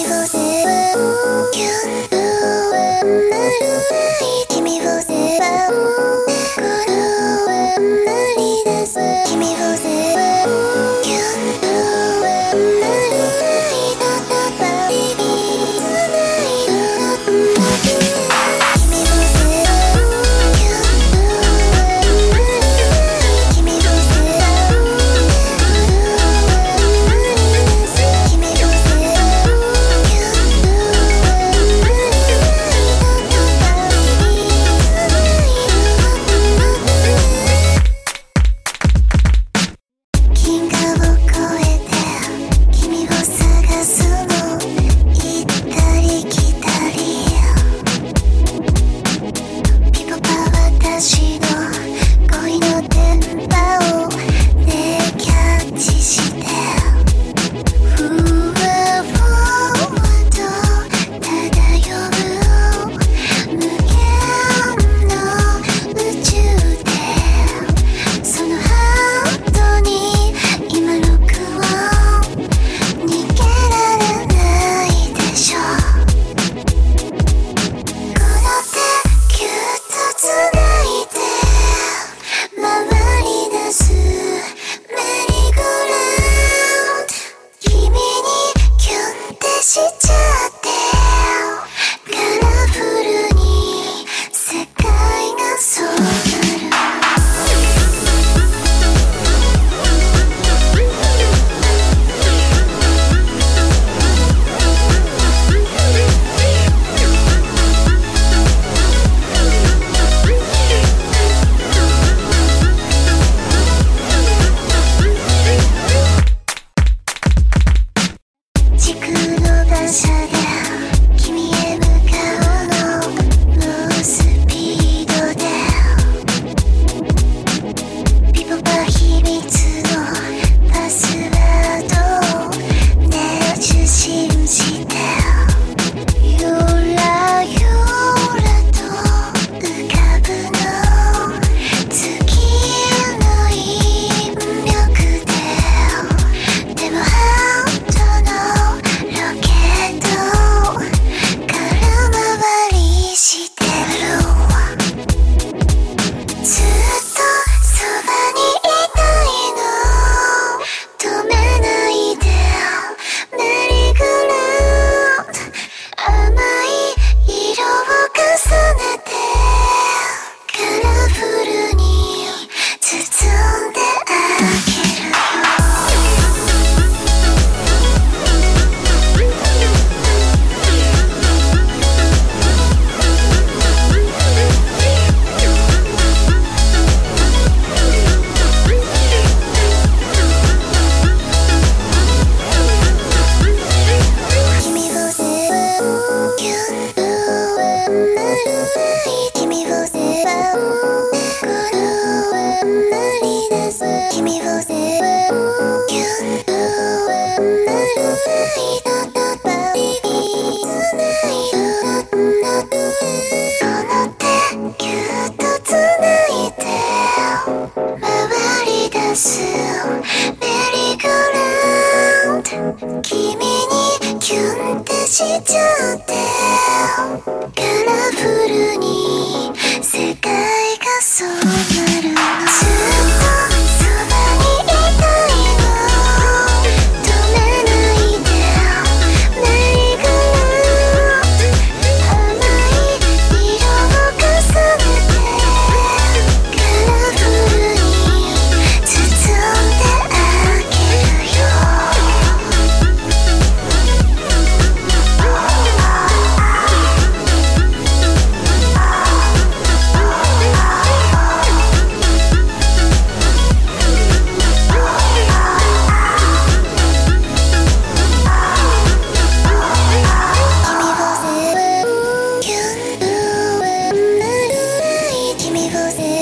evil 地区の馬車ベリーグルーン君にキュンってしちゃって。José.